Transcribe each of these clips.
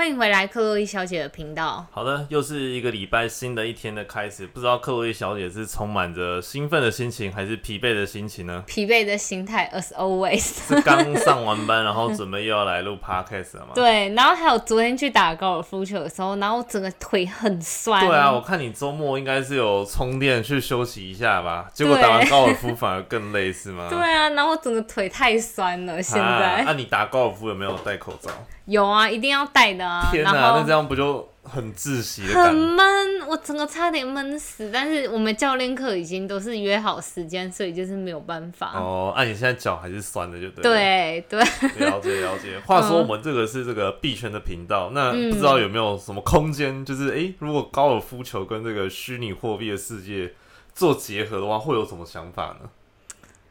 欢迎回来克洛伊小姐的频道。好的，又是一个礼拜新的一天的开始。不知道克洛伊小姐是充满着兴奋的心情，还是疲惫的心情呢？疲惫的心态，as always。是刚上完班，然后准备又要来录 podcast 了吗？对，然后还有昨天去打高尔夫球的时候，然后整个腿很酸。对啊，我看你周末应该是有充电去休息一下吧？结果打完高尔夫反而更累，是吗？对啊，然后整个腿太酸了，现在。那你打高尔夫有没有戴口罩？有啊，一定要带的啊！天哪，那这样不就很窒息的？很闷，我整个差点闷死。但是我们教练课已经都是约好时间，所以就是没有办法。哦，那你现在脚还是酸的，就对。对对，了解了解。话说我们这个是这个币圈的频道，那不知道有没有什么空间，就是哎，如果高尔夫球跟这个虚拟货币的世界做结合的话，会有什么想法呢？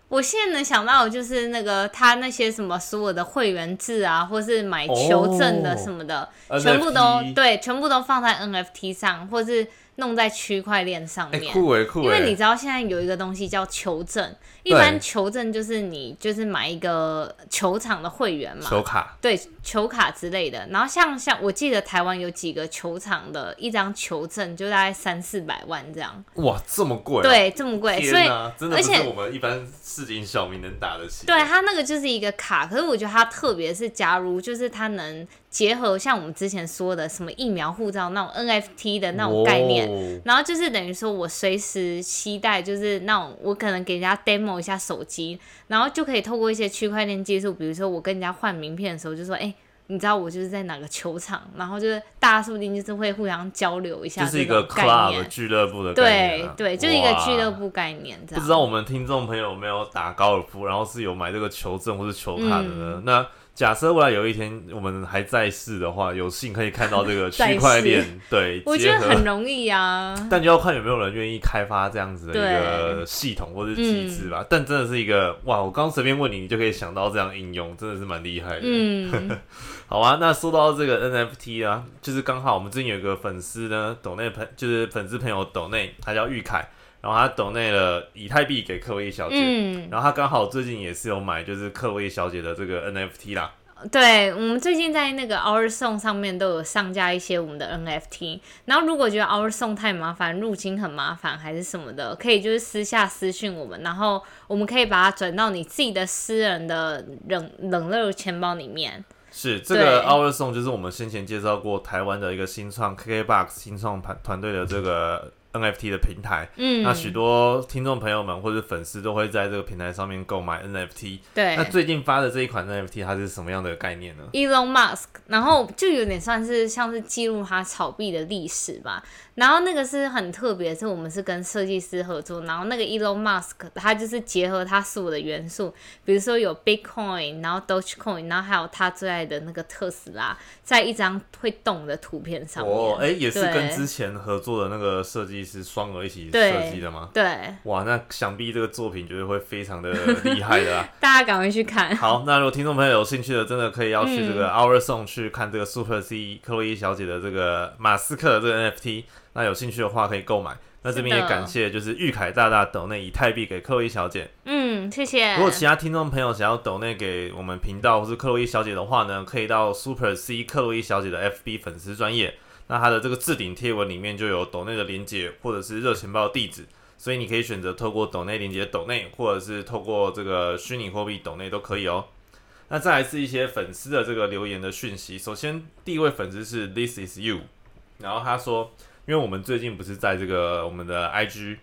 我现在能想到就是那个他那些什么所有的会员制啊，或是买球证的什么的，全部都对，全部都放在 NFT 上，或是。弄在区块链上面，酷诶酷因为你知道现在有一个东西叫球证，一般球证就是你就是买一个球场的会员嘛，球卡，对，球卡之类的。然后像像我记得台湾有几个球场的一张球证就大概三四百万这样。哇，这么贵？对，这么贵，所以真的不是我们一般市井小民能打得起。对，他那个就是一个卡，可是我觉得他特别是假如就是他能。结合像我们之前说的什么疫苗护照那种 NFT 的那种概念，然后就是等于说我随时期待，就是那种我可能给人家 demo 一下手机，然后就可以透过一些区块链技术，比如说我跟人家换名片的时候，就说哎，你知道我就是在哪个球场，然后就是大家说不定就是会互相交流一下，就是一个 club 俱乐部的概念，对对，就是一个俱乐部概念。不知道我们听众朋友有没有打高尔夫，然后是有买这个球证或是球卡的呢？那假设未来有一天我们还在世的话，有幸可以看到这个 区块链，对，我觉得很容易啊。但就要看有没有人愿意开发这样子的一个系统或者机制吧。但真的是一个哇，我刚随便问你，你就可以想到这样应用，真的是蛮厉害的。嗯，好啊。那说到这个 NFT 啊，就是刚好我们最近有一个粉丝呢，抖内朋就是粉丝朋友抖内，他叫玉凯。然后他抖内了以太币给克洛伊小姐，然后他刚好最近也是有买，就是克洛伊小姐的这个 NFT 啦。对，我们最近在那个 Our Song 上面都有上架一些我们的 NFT。然后如果觉得 Our Song 太麻烦，入金很麻烦还是什么的，可以就是私下私讯我们，然后我们可以把它转到你自己的私人的冷冷热钱包里面。是这个 Our Song 就是我们先前介绍过台湾的一个新创 KKBOX 新创团团队的这个。NFT 的平台，嗯，那许多听众朋友们或者粉丝都会在这个平台上面购买 NFT。对，那最近发的这一款 NFT 它是什么样的概念呢？Elon Musk，然后就有点算是像是记录他炒币的历史吧。然后那个是很特别，是我们是跟设计师合作，然后那个 Elon Musk 他就是结合他所有的元素，比如说有 Bitcoin，然后 Dogecoin，然后还有他最爱的那个特斯拉，在一张会动的图片上面。哦，哎，也是跟之前合作的那个设计师双儿一起设计的吗？对。哇，那想必这个作品绝对会非常的厉害的啦！大家赶快去看。好，那如果听众朋友有兴趣的，真的可以要去这个 Our Song 去看这个 Super C 克洛伊小姐的这个马斯克的这个 NFT。那有兴趣的话可以购买。那这边也感谢，就是玉凯大大抖内以太币给克洛伊小姐。嗯，谢谢。如果其他听众朋友想要抖内给我们频道或是克洛伊小姐的话呢，可以到 Super C 克洛伊小姐的 FB 粉丝专业。那它的这个置顶贴文里面就有抖内的连接或者是热钱包地址，所以你可以选择透过抖内连接抖内，或者是透过这个虚拟货币抖内都可以哦。那再来是一些粉丝的这个留言的讯息。首先第一位粉丝是 This is you，然后他说。因为我们最近不是在这个我们的 IG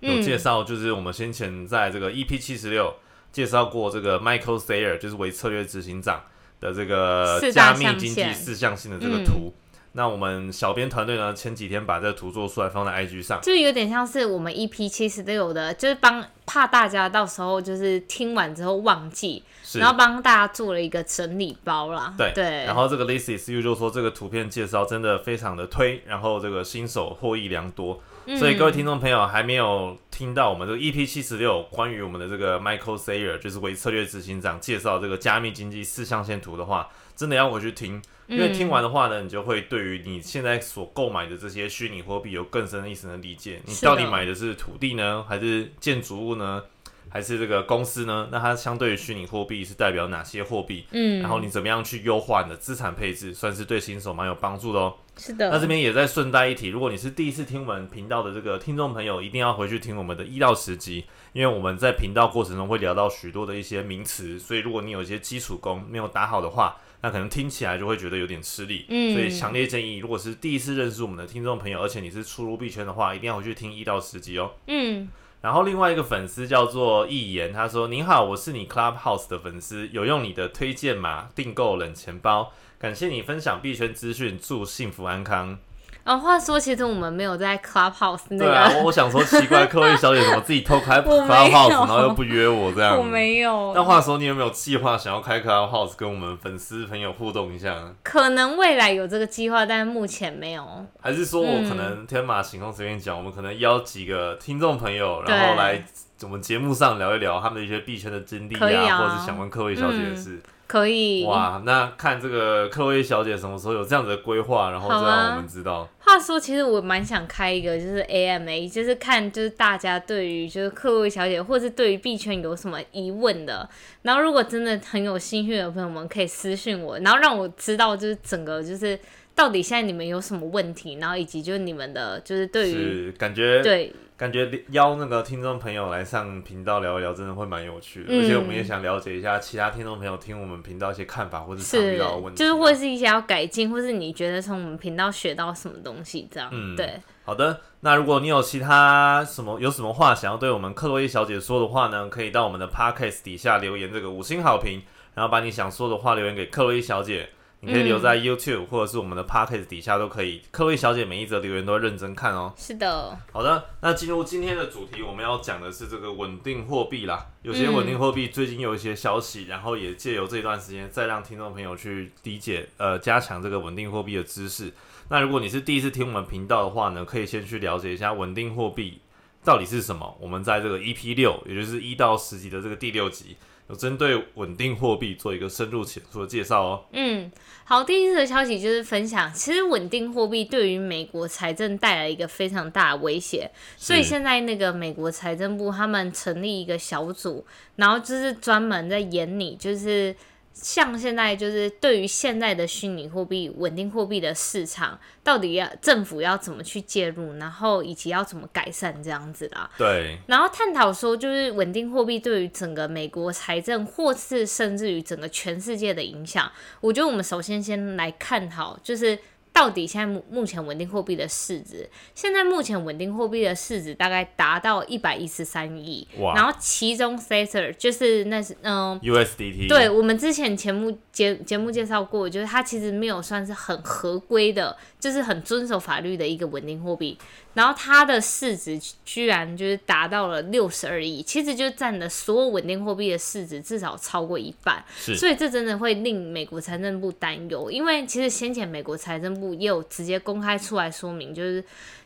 有介绍，就是我们先前在这个 EP 七十六介绍过这个 Michael Sayer，就是为策略执行长的这个加密经济四象性的这个图。那我们小编团队呢，前几天把这个图做出来放在 IG 上，就有点像是我们 EP 七十六的，就是帮怕大家到时候就是听完之后忘记。然后帮大家做了一个整理包啦。对对。然后这个 This is you 就说这个图片介绍真的非常的推，然后这个新手获益良多。所以各位听众朋友还没有听到我们这个 EP 七十六关于我们的这个 Michael Sayer，就是为策略执行长介绍这个加密经济四象限图的话，真的要回去听，因为听完的话呢，你就会对于你现在所购买的这些虚拟货币有更深一层的理解。你到底买的是土地呢，还是建筑物呢？还是这个公司呢？那它相对于虚拟货币是代表哪些货币？嗯，然后你怎么样去优化你的资产配置，算是对新手蛮有帮助的哦。是的。那这边也在顺带一提，如果你是第一次听我们频道的这个听众朋友，一定要回去听我们的一到十集，因为我们在频道过程中会聊到许多的一些名词，所以如果你有一些基础功没有打好的话，那可能听起来就会觉得有点吃力。嗯。所以强烈建议，如果是第一次认识我们的听众朋友，而且你是初入币圈的话，一定要回去听一到十集哦。嗯。然后另外一个粉丝叫做易言，他说：“您好，我是你 Clubhouse 的粉丝，有用你的推荐码订购冷钱包，感谢你分享币圈资讯，祝幸福安康。”啊，话说，其实我们没有在 Clubhouse 那个。对啊，我想说奇怪，克洛伊小姐怎么自己偷开 Clubhouse，然后又不约我这样？我没有。那话说，你有没有计划想要开 Clubhouse 跟我们粉丝朋友互动一下？可能未来有这个计划，但是目前没有。还是说我可能天马行空随便讲，我们可能邀几个听众朋友，然后来我们节目上聊一聊他们的一些币圈的经历啊，或者是想问克洛伊小姐的事。可以。哇，那看这个克薇小姐什么时候有这样子的规划，然后再让我们知道。话说，其实我蛮想开一个，就是 AMA，就是看就是大家对于就是克薇小姐，或是对于币圈有什么疑问的，然后如果真的很有兴趣的朋友们，可以私信我，然后让我知道就是整个就是到底现在你们有什么问题，然后以及就是你们的就是对于感觉对。感觉邀那个听众朋友来上频道聊一聊，真的会蛮有趣的。而且我们也想了解一下其他听众朋友听我们频道一些看法，或者常遇到的问题，就是或是一些要改进，或是你觉得从我们频道学到什么东西这样。嗯，对。好的，那如果你有其他什么有什么话想要对我们克洛伊小姐说的话呢，可以到我们的 podcast 底下留言这个五星好评，然后把你想说的话留言给克洛伊小姐。你可以留在 YouTube 或者是我们的 Podcast 底下都可以。各位小姐每一则留言都会认真看哦。是的。好的，那进入今天的主题，我们要讲的是这个稳定货币啦。有些稳定货币最近有一些消息，然后也借由这段时间再让听众朋友去理解，呃，加强这个稳定货币的知识。那如果你是第一次听我们频道的话呢，可以先去了解一下稳定货币到底是什么。我们在这个 EP 六，也就是一到十集的这个第六集。有针对稳定货币做一个深入浅出的介绍哦。嗯，好，第一次的消息就是分享，其实稳定货币对于美国财政带来一个非常大的威胁，所以现在那个美国财政部他们成立一个小组，然后就是专门在研拟，就是。像现在就是对于现在的虚拟货币、稳定货币的市场，到底要政府要怎么去介入，然后以及要怎么改善这样子啦。对。然后探讨说，就是稳定货币对于整个美国财政，或是甚至于整个全世界的影响。我觉得我们首先先来看好，就是。到底现在目目前稳定货币的市值，现在目前稳定货币的市值大概达到一百一十三亿，然后其中 Tether 就是那是嗯 USDT，对我们之前节目节节目介绍过，就是它其实没有算是很合规的，就是很遵守法律的一个稳定货币。然后它的市值居然就是达到了六十二亿，其实就占了所有稳定货币的市值至少超过一半，所以这真的会令美国财政部担忧。因为其实先前美国财政部也有直接公开出来说明，就是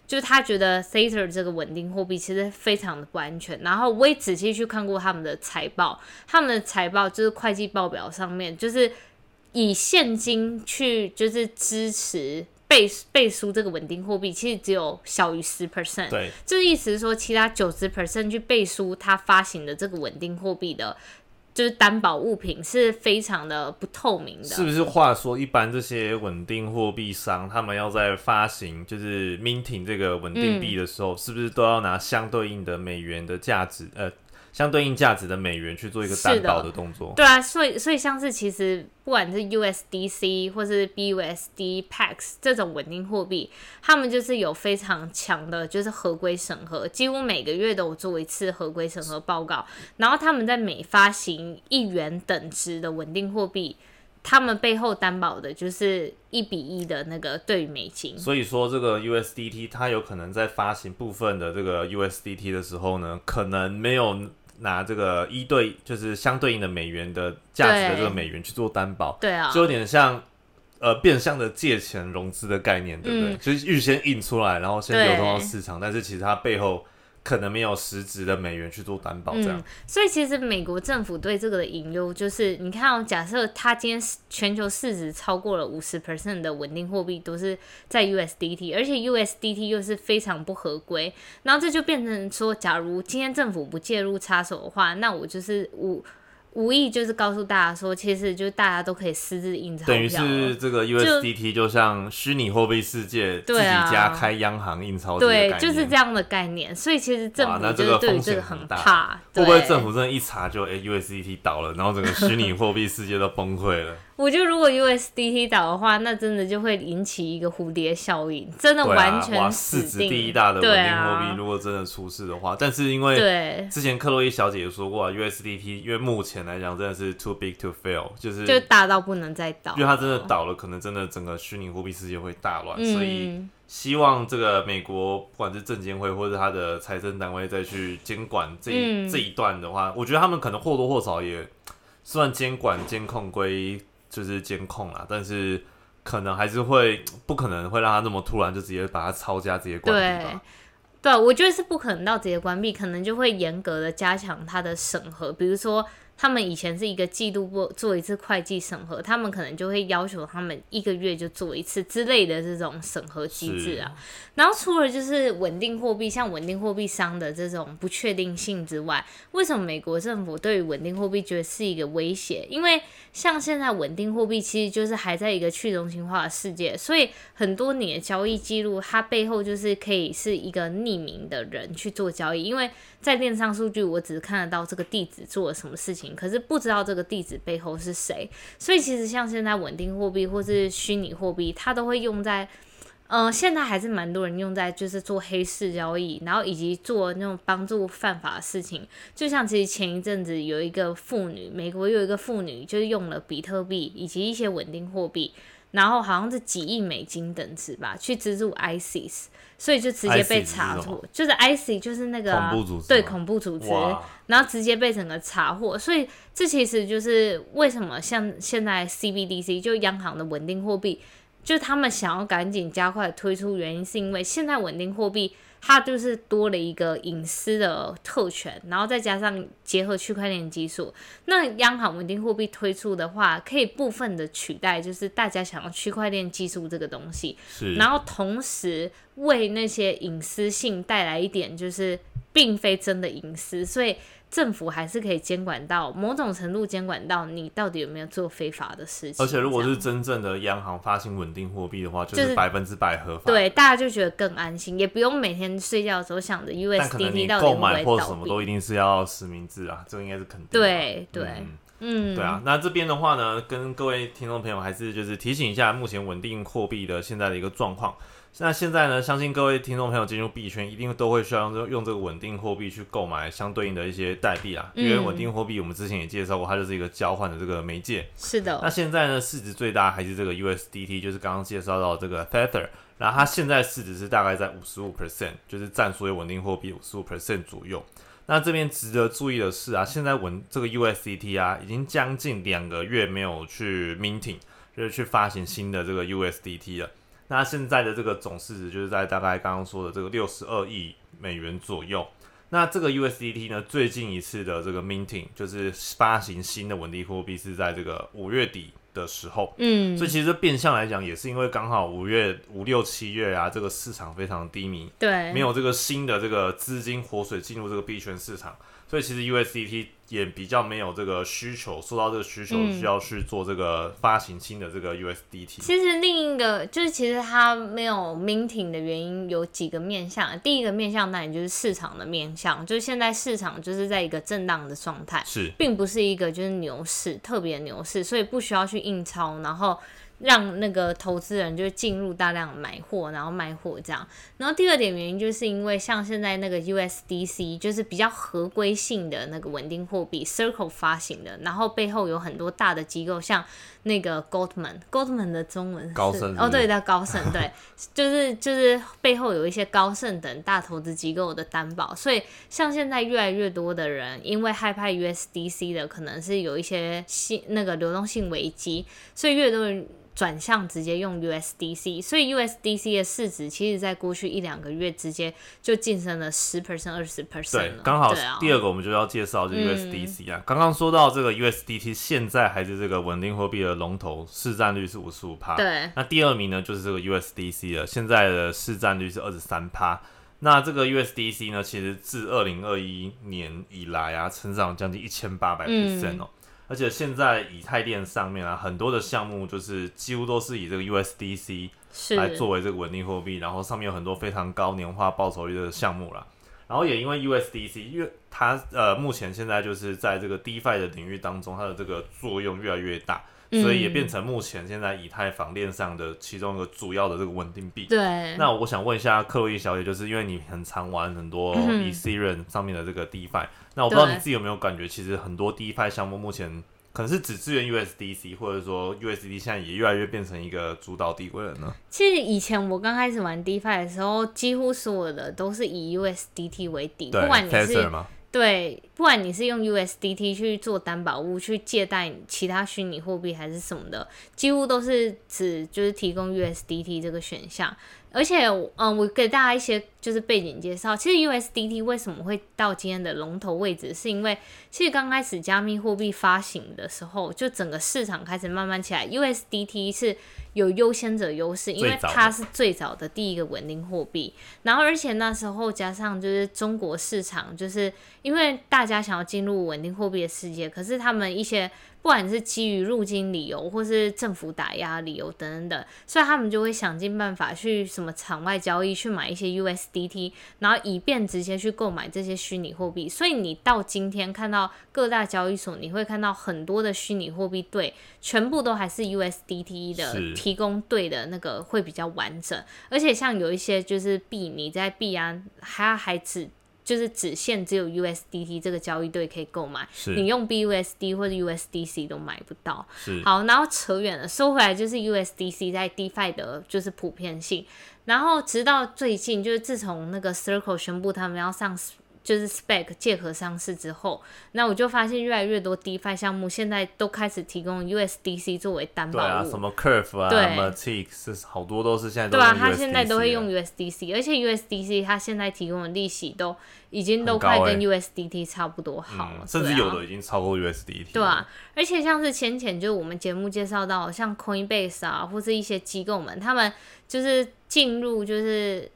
就是他觉得 Tether 这个稳定货币其实非常的不安全。然后我也仔细去看过他们的财报，他们的财报就是会计报表上面就是以现金去就是支持。背背书这个稳定货币其实只有小于十 percent，对，这意思是说其他九十 percent 去背书它发行的这个稳定货币的，就是担保物品是非常的不透明的。是不是？话说，一般这些稳定货币商他们要在发行就是 minting 这个稳定币的时候，是不是都要拿相对应的美元的价值？呃。相对应价值的美元去做一个担保的动作，对啊，所以所以像是其实不管是 USDC 或是 BUSD、PAX 这种稳定货币，他们就是有非常强的，就是合规审核，几乎每个月都有做一次合规审核报告。然后他们在每发行一元等值的稳定货币，他们背后担保的就是一比一的那个对美金。所以说这个 USDT 它有可能在发行部分的这个 USDT 的时候呢，可能没有。拿这个一对就是相对应的美元的价值的这个美元去做担保，对啊，就有点像。呃变相的借钱融资的概念，对不对？就是预先印出来，然后先流通到市场，但是其实它背后。可能没有实质的美元去做担保，这样。所以其实美国政府对这个的隐忧就是，你看，假设它今天全球市值超过了五十 percent 的稳定货币都是在 USDT，而且 USDT 又是非常不合规，然后这就变成说，假如今天政府不介入插手的话，那我就是我。无意就是告诉大家说，其实就大家都可以私自印钞票。等于是这个 USDT 就像虚拟货币世界自己家开央行印钞对，就是这样的概念。所以其实政府就是对这个很怕。会不会政府真的一查就哎 USDT 倒了，然后整个虚拟货币世界都崩溃了？我觉得如果 USDT 倒的话，那真的就会引起一个蝴蝶效应，真的完全市值第一大的稳定货币，如果真的出事的话，但是因为之前克洛伊小姐也说过啊，USDT 因为目前来讲真的是 too big to fail，就是就大到不能再倒，因为它真的倒了，可能真的整个虚拟货币世界会大乱，所以希望这个美国不管是证监会或者他的财政单位再去监管这这一段的话，我觉得他们可能或多或少也算监管监控归。就是监控啦，但是可能还是会不可能会让他那么突然就直接把它抄家直接关闭吧？对，我觉得是不可能到直接关闭，可能就会严格的加强他的审核，比如说。他们以前是一个季度做做一次会计审核，他们可能就会要求他们一个月就做一次之类的这种审核机制啊。然后除了就是稳定货币，像稳定货币商的这种不确定性之外，为什么美国政府对于稳定货币觉得是一个威胁？因为像现在稳定货币其实就是还在一个去中心化的世界，所以很多你的交易记录它背后就是可以是一个匿名的人去做交易，因为在链上数据我只看得到这个地址做了什么事情。可是不知道这个地址背后是谁，所以其实像现在稳定货币或是虚拟货币，它都会用在，呃，现在还是蛮多人用在就是做黑市交易，然后以及做那种帮助犯法的事情。就像其实前一阵子有一个妇女，美国有一个妇女就是用了比特币以及一些稳定货币，然后好像是几亿美金等值吧，去资助 ISIS。所以就直接被查获，就是 IC，就是那个对恐怖组织，然后直接被整个查获。所以这其实就是为什么像现在 CBDC 就央行的稳定货币，就他们想要赶紧加快推出，原因是因为现在稳定货币。它就是多了一个隐私的特权，然后再加上结合区块链技术，那央行稳定货币推出的话，可以部分的取代，就是大家想要区块链技术这个东西，然后同时为那些隐私性带来一点，就是并非真的隐私，所以。政府还是可以监管到某种程度，监管到你到底有没有做非法的事情。而且，如果是真正的央行发行稳定货币的话，就是百分之百合法。对，大家就觉得更安心，也不用每天睡觉的时候想着 USDT 到底会购买或什么都一定是要实名制啊，这个应该是肯定的。对对，嗯，对啊。那这边的话呢，跟各位听众朋友还是就是提醒一下，目前稳定货币的现在的一个状况。那现在呢？相信各位听众朋友进入币圈，一定都会需要用用这个稳定货币去购买相对应的一些代币啊。因为稳定货币，我们之前也介绍过，它就是一个交换的这个媒介。是的。那现在呢，市值最大还是这个 USDT，就是刚刚介绍到这个 Tether。然后它现在市值是大概在五十五 percent，就是占所有稳定货币五十五 percent 左右。那这边值得注意的是啊，现在稳这个 USDT 啊，已经将近两个月没有去 minting，就是去发行新的这个 USDT 了。那现在的这个总市值就是在大概刚刚说的这个六十二亿美元左右。那这个 USDT 呢，最近一次的这个 minting 就是发行新的稳定货币是在这个五月底的时候。嗯，所以其实变相来讲，也是因为刚好五月五六七月啊，这个市场非常低迷，对，没有这个新的这个资金活水进入这个币圈市场。所以其实 USDT 也比较没有这个需求，受到这个需求需要去做这个发行新的这个 USDT。其实另一个就是，其实它没有 minting 的原因有几个面向。第一个面向，当然就是市场的面向，就是现在市场就是在一个震荡的状态，是，并不是一个就是牛市，特别牛市，所以不需要去印钞，然后。让那个投资人就进入大量买货，然后卖货这样。然后第二点原因就是因为像现在那个 USDC 就是比较合规性的那个稳定货币，Circle 发行的，然后背后有很多大的机构，像那个 Goldman，Goldman 的中文高盛哦，对叫高盛，对，就是就是背后有一些高盛等大投资机构的担保，所以像现在越来越多的人因为害怕 USDC 的可能是有一些性那个流动性危机，所以越多人。转向直接用 USDC，所以 USDC 的市值其实在过去一两个月直接就晋升了十 percent、二十 percent 对了。，刚好第二个我们就要介绍就 USDC 啊。刚刚说到这个 USDT 现在还是这个稳定货币的龙头，市占率是五十五趴。对那第二名呢就是这个 USDC 了，现在的市占率是二十三趴。那这个 USDC 呢，其实自二零二一年以来啊，成长将近一千八百 percent 哦。而且现在以太链上面啊，很多的项目就是几乎都是以这个 USDC 来作为这个稳定货币，然后上面有很多非常高年化报酬率的项目啦。然后也因为 USDC，因为它呃目前现在就是在这个 DeFi 的领域当中，它的这个作用越来越大，所以也变成目前现在以太坊链上的其中一个主要的这个稳定币。对，那我想问一下克洛伊小姐，就是因为你很常玩很多嗯 Ethereum 上面的这个 DeFi，、那我不知道你自己有没有感觉，其实很多 DeFi 项目目前可能是只支援 USDC，或者说 USDT 现在也越来越变成一个主导地位了呢？其实以前我刚开始玩 DeFi 的时候，几乎所有的都是以 USDT 为底，对不管你 e 是 e？对，不管你是用 USDT 去做担保物、去借贷其他虚拟货币还是什么的，几乎都是只就是提供 USDT 这个选项。而且，嗯，我给大家一些就是背景介绍。其实 USDT 为什么会到今天的龙头位置，是因为其实刚开始加密货币发行的时候，就整个市场开始慢慢起来，USDT 是有优先者优势，因为它是最早的第一个稳定货币。然后，而且那时候加上就是中国市场，就是因为大家想要进入稳定货币的世界，可是他们一些不管是基于入境理由，或是政府打压理由等等等，所以他们就会想尽办法去什么场外交易去买一些 USDT，然后以便直接去购买这些虚拟货币。所以你到今天看到各大交易所，你会看到很多的虚拟货币对，全部都还是 USDT 的提供对的那个会比较完整，而且像有一些就是币，你在币安它还只就是只限只有 USDT 这个交易对可以购买，你用 BUSD 或者 USDC 都买不到。好，然后扯远了，收回来就是 USDC 在 DeFi 的就是普遍性，然后直到最近，就是自从那个 Circle 宣布他们要上就是 Spec 借壳上市之后，那我就发现越来越多 DeFi 项目现在都开始提供 USDC 作为担对啊，保。什么 Curve 啊对 m a t i c 是好多都是现在都对啊，用它现在都会用 USDC，而且 USDC 他现在提供的利息都已经都快跟 USDT 差不多好了，嗯，甚至有的已经超过 USDT。对啊，，而且像是先前就我们节目介绍到，像 Coinbase 啊，或是一些机构们，他们就是进入就是嗯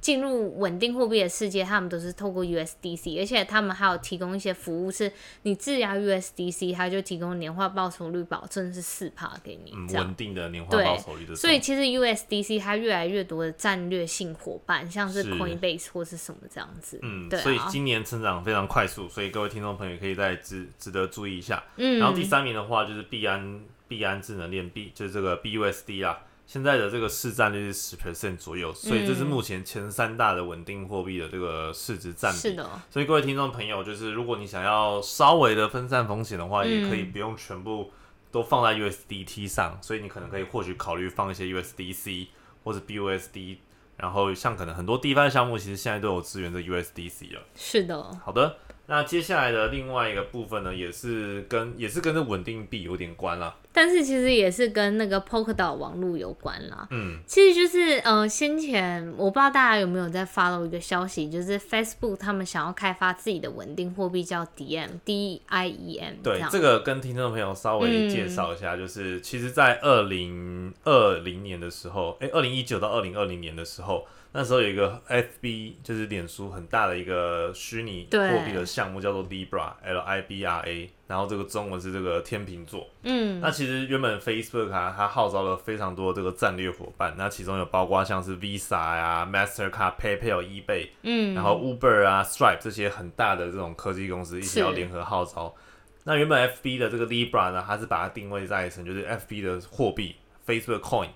进入稳定货币的世界，他们都是透过 USDC，而且他们还有提供一些服务，是你质押 USDC，它就提供年化报酬率保证是四帕给你。稳定的年化对报酬率的，所以其实 USDC 它越来越多的战略性伙伴，像是是 Coinbase 或是什么这样子，嗯，对啊，所以今年成长非常快速，所以各位听众朋友可以再值值得注意一下。嗯，然后第三名的话就是币安币安智能链币，就是这个 BUSD 啦。现在的这个市占率是十 percent 左右，所以这是目前前三大的稳定货币的这个市值占比。是的，所以各位听众朋友，就是如果你想要稍微的分散风险的话，嗯。也可以不用全部都放在 USDT 上，所以你可能可以或许考虑放一些 USDC 或者 BUSD，然后像可能很多 DeFi 项目其实现在都有支援这 USDC 了。是的，好的，那接下来的另外一个部分呢，也是跟也是跟这稳定币有点关啦。但是其实也是跟那个 Polkadot 网络有关啦。嗯，其实就是呃，先前我不知道大家有没有在 follow 一个消息，就是 Facebook 他们想要开发自己的稳定货币叫 DM D I E M，这对，样这个跟听众朋友稍微介绍一下，就是其实，在二零二零年的时候，哎，二零一九到二零二零年的时候，那时候有一个 FB，就是脸书很大的一个虚拟货币的项目，叫做 Libra，L I B R A，然后这个中文是这个天秤座。嗯，那其实原本 Facebook 啊，它号召了非常多这个战略伙伴，那其中有包括像是 Visa 呀、Mastercard、PayPal、eBay，嗯，然后 Uber 啊、Stripe 这些很大的这种科技公司一起要联合号召。那原本 FB 的这个 Libra 呢，它是把它定位在成就是 FB 的货币 Facebook Coin。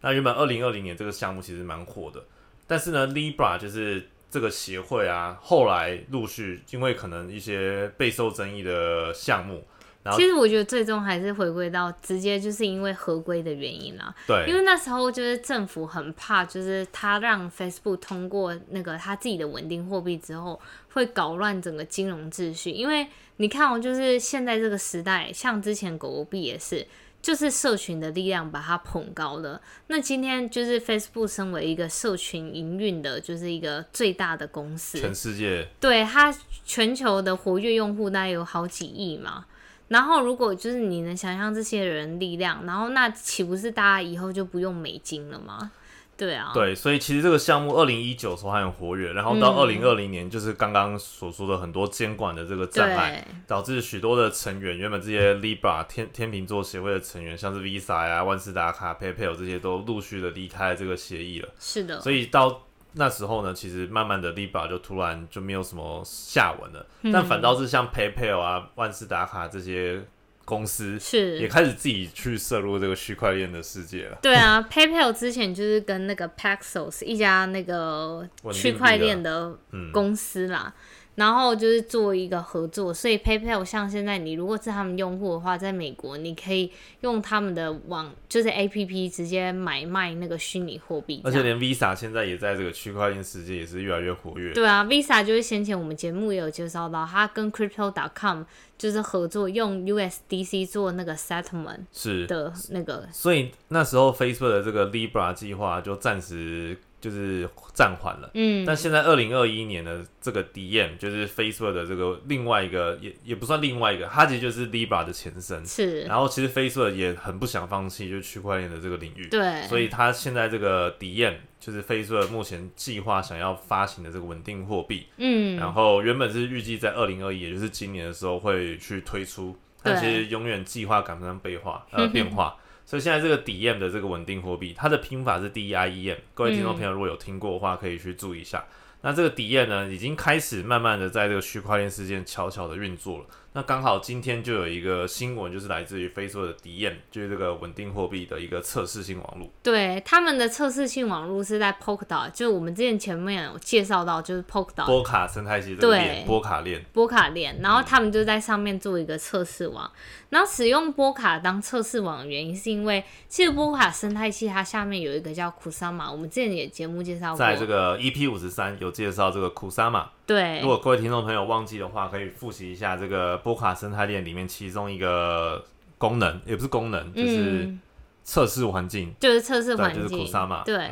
那原本二零二零年这个项目其实蛮火的，但是呢，Libra 就是这个协会啊，后来陆续因为可能一些备受争议的项目，然后其实我觉得最终还是回归到直接就是因为合规的原因啦，因对为那时候就是政府很怕，就是他让 Facebook 通过那个他自己的稳定货币之后，会搞乱整个金融秩序。因为你看哦，就是现在这个时代，像之前狗狗币也是，就是社群的力量把它捧高了。那今天就是 Facebook 身为一个社群营运的，就是一个最大的公司，全世界对它全球的活跃用户大概有好几亿嘛。然后如果就是你能想象这些人力量，然后那岂不是大家以后就不用美金了吗？对啊，对，所以其实这个项目二零一九时候还很活跃，然后到二零二零年，就是刚刚所说的很多监管的这个障碍，导致许多的成员，原本这些 Libra 天天秤座协会的成员，像是 Visa 呀、万事达卡、PayPal 这些都陆续的离开这个协议了。是的，所以到那时候呢，其实慢慢的 Libra 就突然就没有什么下文了，但反倒是像 PayPal 啊、万事达卡这些。公司是也开始自己去涉入这个区块链的世界了。对啊，PayPal 之前就是跟那个 Paxos 一家那个区块链的公司啦。然后就是做一个合作，所以 PayPal 像现在你如果是他们用户的话，在美国你可以用他们的网就是 APP 直接买卖那个虚拟货币，而且连 Visa 现在也在这个区块链世界也是越来越活跃。对啊，Visa 就是先前我们节目也有介绍到，它跟 Crypto.com 就是合作用 USDC 做那个 settlement 是的那个，所以那时候 Facebook 的这个 Libra 计划就暂时。就是暂缓了，嗯，但现在二零二一年的这个 DM 就是 Facebook 的这个另外一个，也也不算另外一个，它其实就是 Libra 的前身，是。然后其实 Facebook 也很不想放弃，就是区块链的这个领域，对。所以它现在这个 DM 就是 Facebook 目前计划想要发行的这个稳定货币，嗯，然后原本是预计在二零二一，也就是今年的时候会去推出，但其实永远计划赶不上变化，呃，变化。所以现在这个 DM 的这个稳定货币，它的拼法是 DIEM。各位听众朋友，如果有听过的话，可以去注意一下。那这个 DM 呢，已经开始慢慢的在这个区块链事件悄悄的运作了。那刚好今天就有一个新闻，就是来自于 Facebook 的 DM，就是这个稳定货币的一个测试性网络。对，他们的测试性网络是在 Polkadot，就是我们之前前面有介绍到，就是 Polkadot 波卡生态系这个链，波卡链，波卡链。然后他们就在上面做一个测试网。然后使用波卡当测试网的原因，是因为其实波卡生态系它下面有一个叫库萨玛，我们之前也节目介绍过，在这个 EP 五十三有介绍这个库萨玛。对，如果各位听众朋友忘记的话，可以复习一下这个波卡生态链里面其中一个功能，也不是功能，就是测试环境，就是测试环境，就是库萨嘛。对。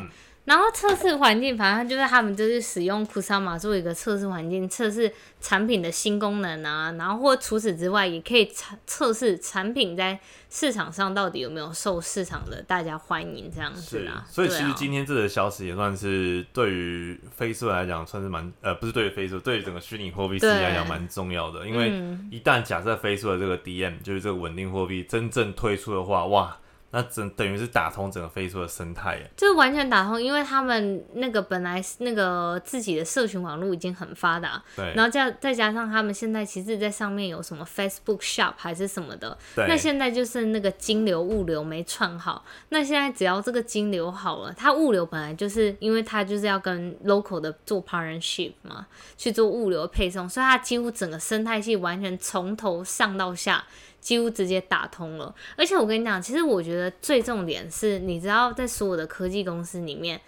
然后测试环境，反正就是他们就是使用库萨玛做一个测试环境，测试产品的新功能啊。然后或除此之外，也可以测测试产品在市场上到底有没有受市场的大家欢迎这样子啊。所以其实今天这个消息也算是对于 Facebook 来讲，算是蛮呃，不是对于 Facebook，对于整个虚拟货币世界来讲蛮重要的。因为一旦假设 Facebook 的这个 DM 就是这个稳定货币真正推出的话，哇！那整等于是打通整个飞书的生态，就是完全打通，因为他们那个本来那个自己的社群网络已经很发达，对，然后加再加上他们现在其实，在上面有什么 Facebook Shop 还是什么的，对，那现在就是那个金流物流没串好，那现在只要这个金流好了，它物流本来就是因为它就是要跟 local 的做 partnership 嘛，去做物流配送，所以它几乎整个生态系完全从头上到下。几乎直接打通了，而且我跟你讲，其实我觉得最重点是，你知道，在所有的科技公司里面，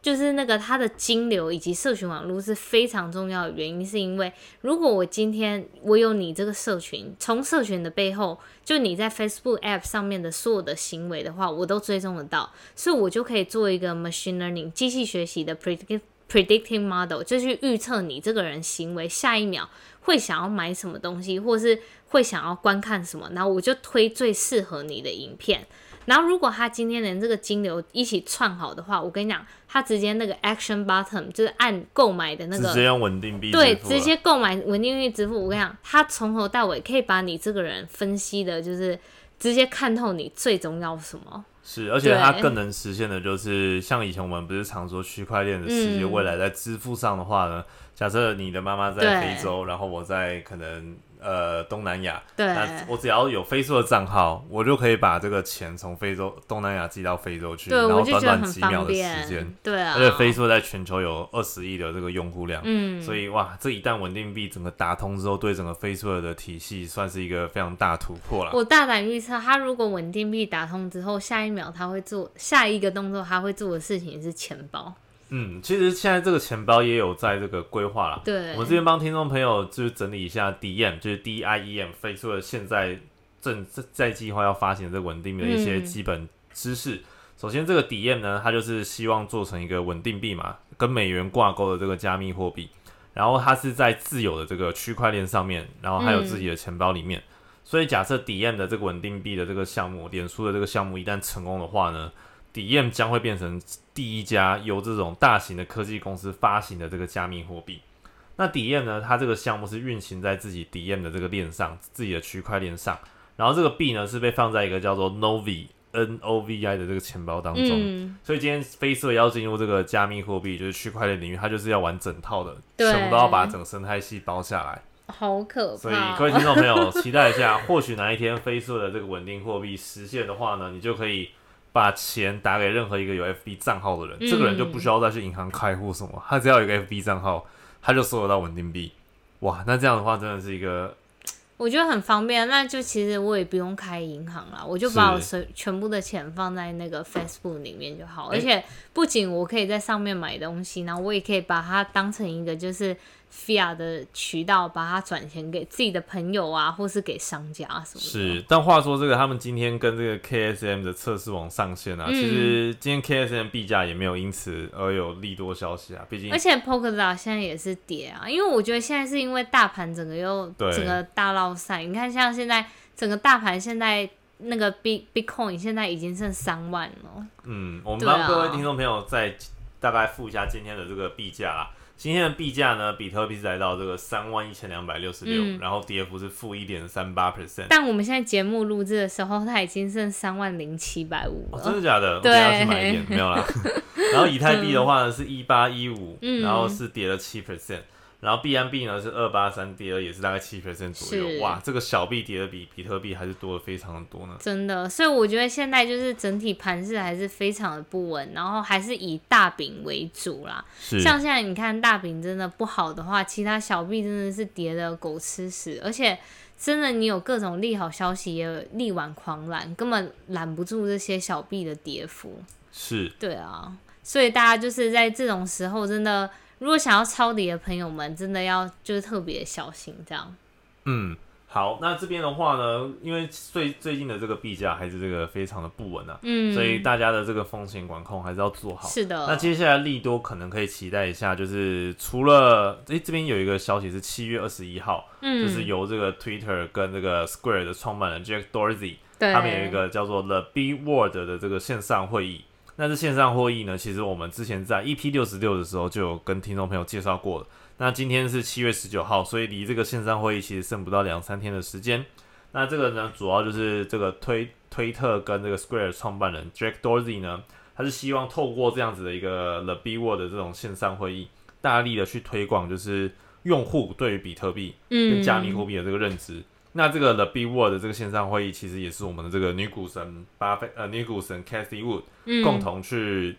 就是那个它的金流以及社群网络是非常重要的原因，是因为如果我今天我有你这个社群，从社群的背后，就你在 Facebook App 上面的所有的行为的话，我都追踪得到，所以我就可以做一个 machine learning 机器学习的 predict predicting model，就去预测你这个人行为下一秒会想要买什么东西，或是。会想要观看什么，然后我就推最适合你的影片。然后如果他今天连这个金流一起串好的话，我跟你讲，他直接那个 action button 就是按购买的那个，直接用稳定币对，直接购买稳定币支付。我跟你讲，他从头到尾可以把你这个人分析的，就是直接看透你最终要什么。是，而且它更能实现的就是，像以前我们不是常说区块链的世界未来在支付上的话呢？假设你的妈妈在非洲，然后我在可能。呃，东南亚，那我只要有飞速的账号，我就可以把这个钱从非洲、东南亚寄到非洲去，然后短短几秒的时间，对啊，而且飞速在全球有二十亿的这个用户量，嗯，所以哇，这一旦稳定币整个打通之后，对整个飞速的体系算是一个非常大突破了。我大胆预测，它如果稳定币打通之后，下一秒它会做下一个动作，它会做的事情是钱包。嗯，其实现在这个钱包也有在这个规划了。对，我们这边帮听众朋友就是整理一下 DM，就是 D I E M，飞出了现在正在计划要发行这稳定币的一些基本知识。首先，这个 DM 呢，它就是希望做成一个稳定币嘛，跟美元挂钩的这个加密货币。然后它是在自有的这个区块链上面，然后还有自己的钱包里面。所以假设 DM 的这个稳定币的这个项目，脸书的这个项目一旦成功的话呢，DM 将会变成第一家由这种大型的科技公司发行的这个加密货币。那 DM 呢，它这个项目是运行在自己 DM 的这个链上，自己的区块链上。然后这个币呢是被放在一个叫做 Novi。N O V I 的这个钱包当中，所以今天飞色要进入这个加密货币，就是区块链领域，它就是要玩整套的，全部都要把整个生态系包下来，好可怕。所以各位听众朋友，期待一下，或许哪一天飞色的这个稳定货币实现的话呢，你就可以把钱打给任何一个有 F B 账号的人，这个人就不需要再去银行开户什么，他只要有一个 F B 账号，他就收得到稳定币。哇，那这样的话真的是一个。我觉得很方便，那就其实我也不用开银行了，我就把我所全部的钱放在那个 Facebook 里面就好，而且不仅我可以在上面买东西，然后我也可以把它当成一个就是。Fiat 的渠道把它转钱给自己的朋友啊，或是给商家什么的。是，但话说这个，他们今天跟这个 KSM 的测试网上线啊，其实今天 KSM 币价也没有因此而有利多消息啊。毕竟，而且 Polkadot 现在也是跌啊，因为我觉得现在是因为大盘整个又整个大捞赛。你看，像现在整个大盘现在那个 B Bitcoin 现在已经剩三万了。嗯，我们帮各位听众朋友再大概复一下今天的这个币价啦。今天的币价呢，比特币是来到这个三万一千两百六十六，然后跌幅是负一点三八 percent。但我们现在节目录制的时候，它已经剩三万零七百五了。真的假的？我要去买一点，没有啦。然后以太币的话呢，是一八一五，然后是跌了七 percent。然后 B M B 呢是二八三跌了，也是大概七 percent 左右。哇，这个小币跌的比比特币还是多的非常的多呢。真的，所以我觉得现在就是整体盘势还是非常的不稳，然后还是以大饼为主啦。是。像现在你看大饼真的不好的话，其他小币真的是跌的狗吃屎，而且真的你有各种利好消息也力挽狂澜，根本拦不住这些小币的跌幅。是。对啊，所以大家就是在这种时候真的。如果想要抄底的朋友们，真的要就是特别小心这样。嗯，好，那这边的话呢，因为最最近的这个币价还是这个非常的不稳啊，嗯，所以大家的这个风险管控还是要做好。是的。那接下来利多可能可以期待一下，就是除了诶这边有一个消息是七月二十一号，嗯，就是由这个 Twitter 跟这个 Square 的创办人 Jack Dorsey，他们有一个叫做 The B Word 的这个线上会议。那这线上会议呢？其实我们之前在 EP 六十六的时候就有跟听众朋友介绍过了。那今天是七月十九号，所以离这个线上会议其实剩不到两三天的时间。那这个呢，主要就是这个推推特跟这个 Square 创办人 Jack Dorsey 呢，他是希望透过这样子的一个 The B Word 的这种线上会议，大力的去推广，就是用户对于比特币跟加密货币的这个认知。那这个 The B Word 的这个线上会议，其实也是我们的这个女股神巴菲呃女股神 Cathy Wood 共同去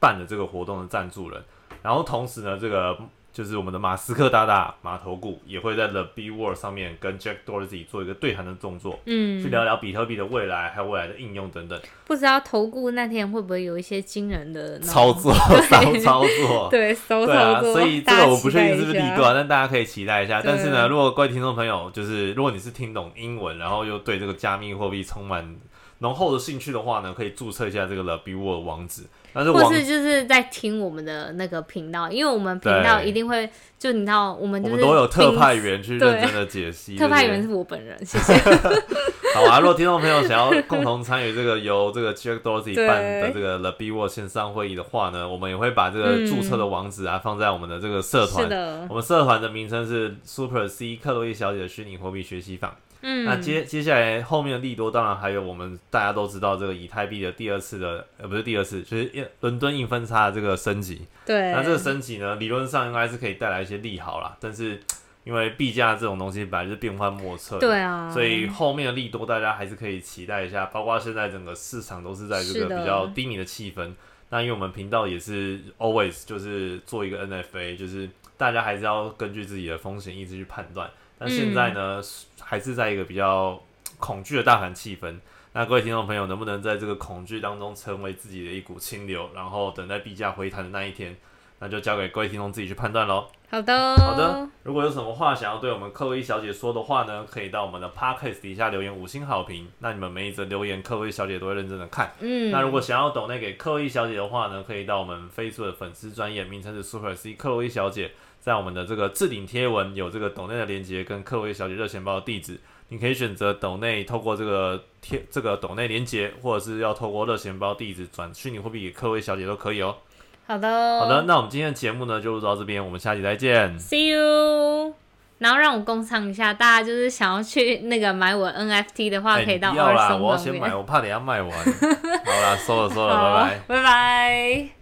办的这个活动的赞助人。然后同时呢，这个就是我们的马斯克大大马头股也会在 The B World 上面跟 Jack Dorsey 做一个对谈的动作，嗯，去聊聊比特币的未来还有未来的应用等等。不知道投顾那天会不会有一些惊人的操作骚操作？对，骚操作。所以这个我不确定是不是利多，但大家可以期待一下。但是呢，如果各位听众朋友，就是如果你是听懂英文，然后又对这个加密货币充满浓厚的兴趣的话呢，可以注册一下这个 The B Word 网址。或是就是在听我们的那个频道，因为我们频道一定会就你知道，我们我们都有特派员去认真的解析。特派员是我本人，谢谢。好啊，如果听众朋友想要共同参与这个由这个 Jack Dorsey 办的这个 The B World 线上会议的话呢，我们也会把这个注册的网址啊放在我们的这个社团。我们社团的名称是 Super C 克洛伊小姐的虚拟货币学习坊。嗯，那接接下来后面的利多，当然还有我们大家都知道这个以太币的第二次的，呃，不是第二次，就是印伦敦硬分叉的这个升级。对，那这个升级呢，理论上应该是可以带来一些利好啦。但是因为币价这种东西本来是变幻莫测，对啊，所以后面的利多大家还是可以期待一下。包括现在整个市场都是在这个比较低迷的气氛。那因为我们频道也是 always 就是做一个 NFA，就是大家还是要根据自己的风险意志去判断。但现在呢，还是在一个比较恐惧的大盘气氛。那各位听众朋友，能不能在这个恐惧当中成为自己的一股清流，然后等待币价回弹的那一天，那就交给各位听众自己去判断喽。好的，好的。如果有什么话想要对我们克洛伊小姐说的话呢，可以到我们的 podcast 底下留言五星好评。那你们每一则留言，克洛伊小姐都会认真的看。嗯，那如果想要抖那给克洛伊小姐的话呢，可以到我们 Facebook 的粉丝专业，名称是 Super C 克洛伊小姐，在我们的这个置顶贴文有这个抖内的链接跟克洛伊小姐热钱包的地址，你可以选择抖内透过这个贴这个抖内链接，或者是要透过热钱包地址转虚拟货币给克洛伊小姐都可以哦。好的，好的，那我们今天的节目呢就录到这边，我们下期再见，See you。然后让我工商一下，大家就是想要去那个买我 NFT 的话，可以到要啦，我要先买，我怕等下卖完。好啦，收了收了，拜拜，拜拜。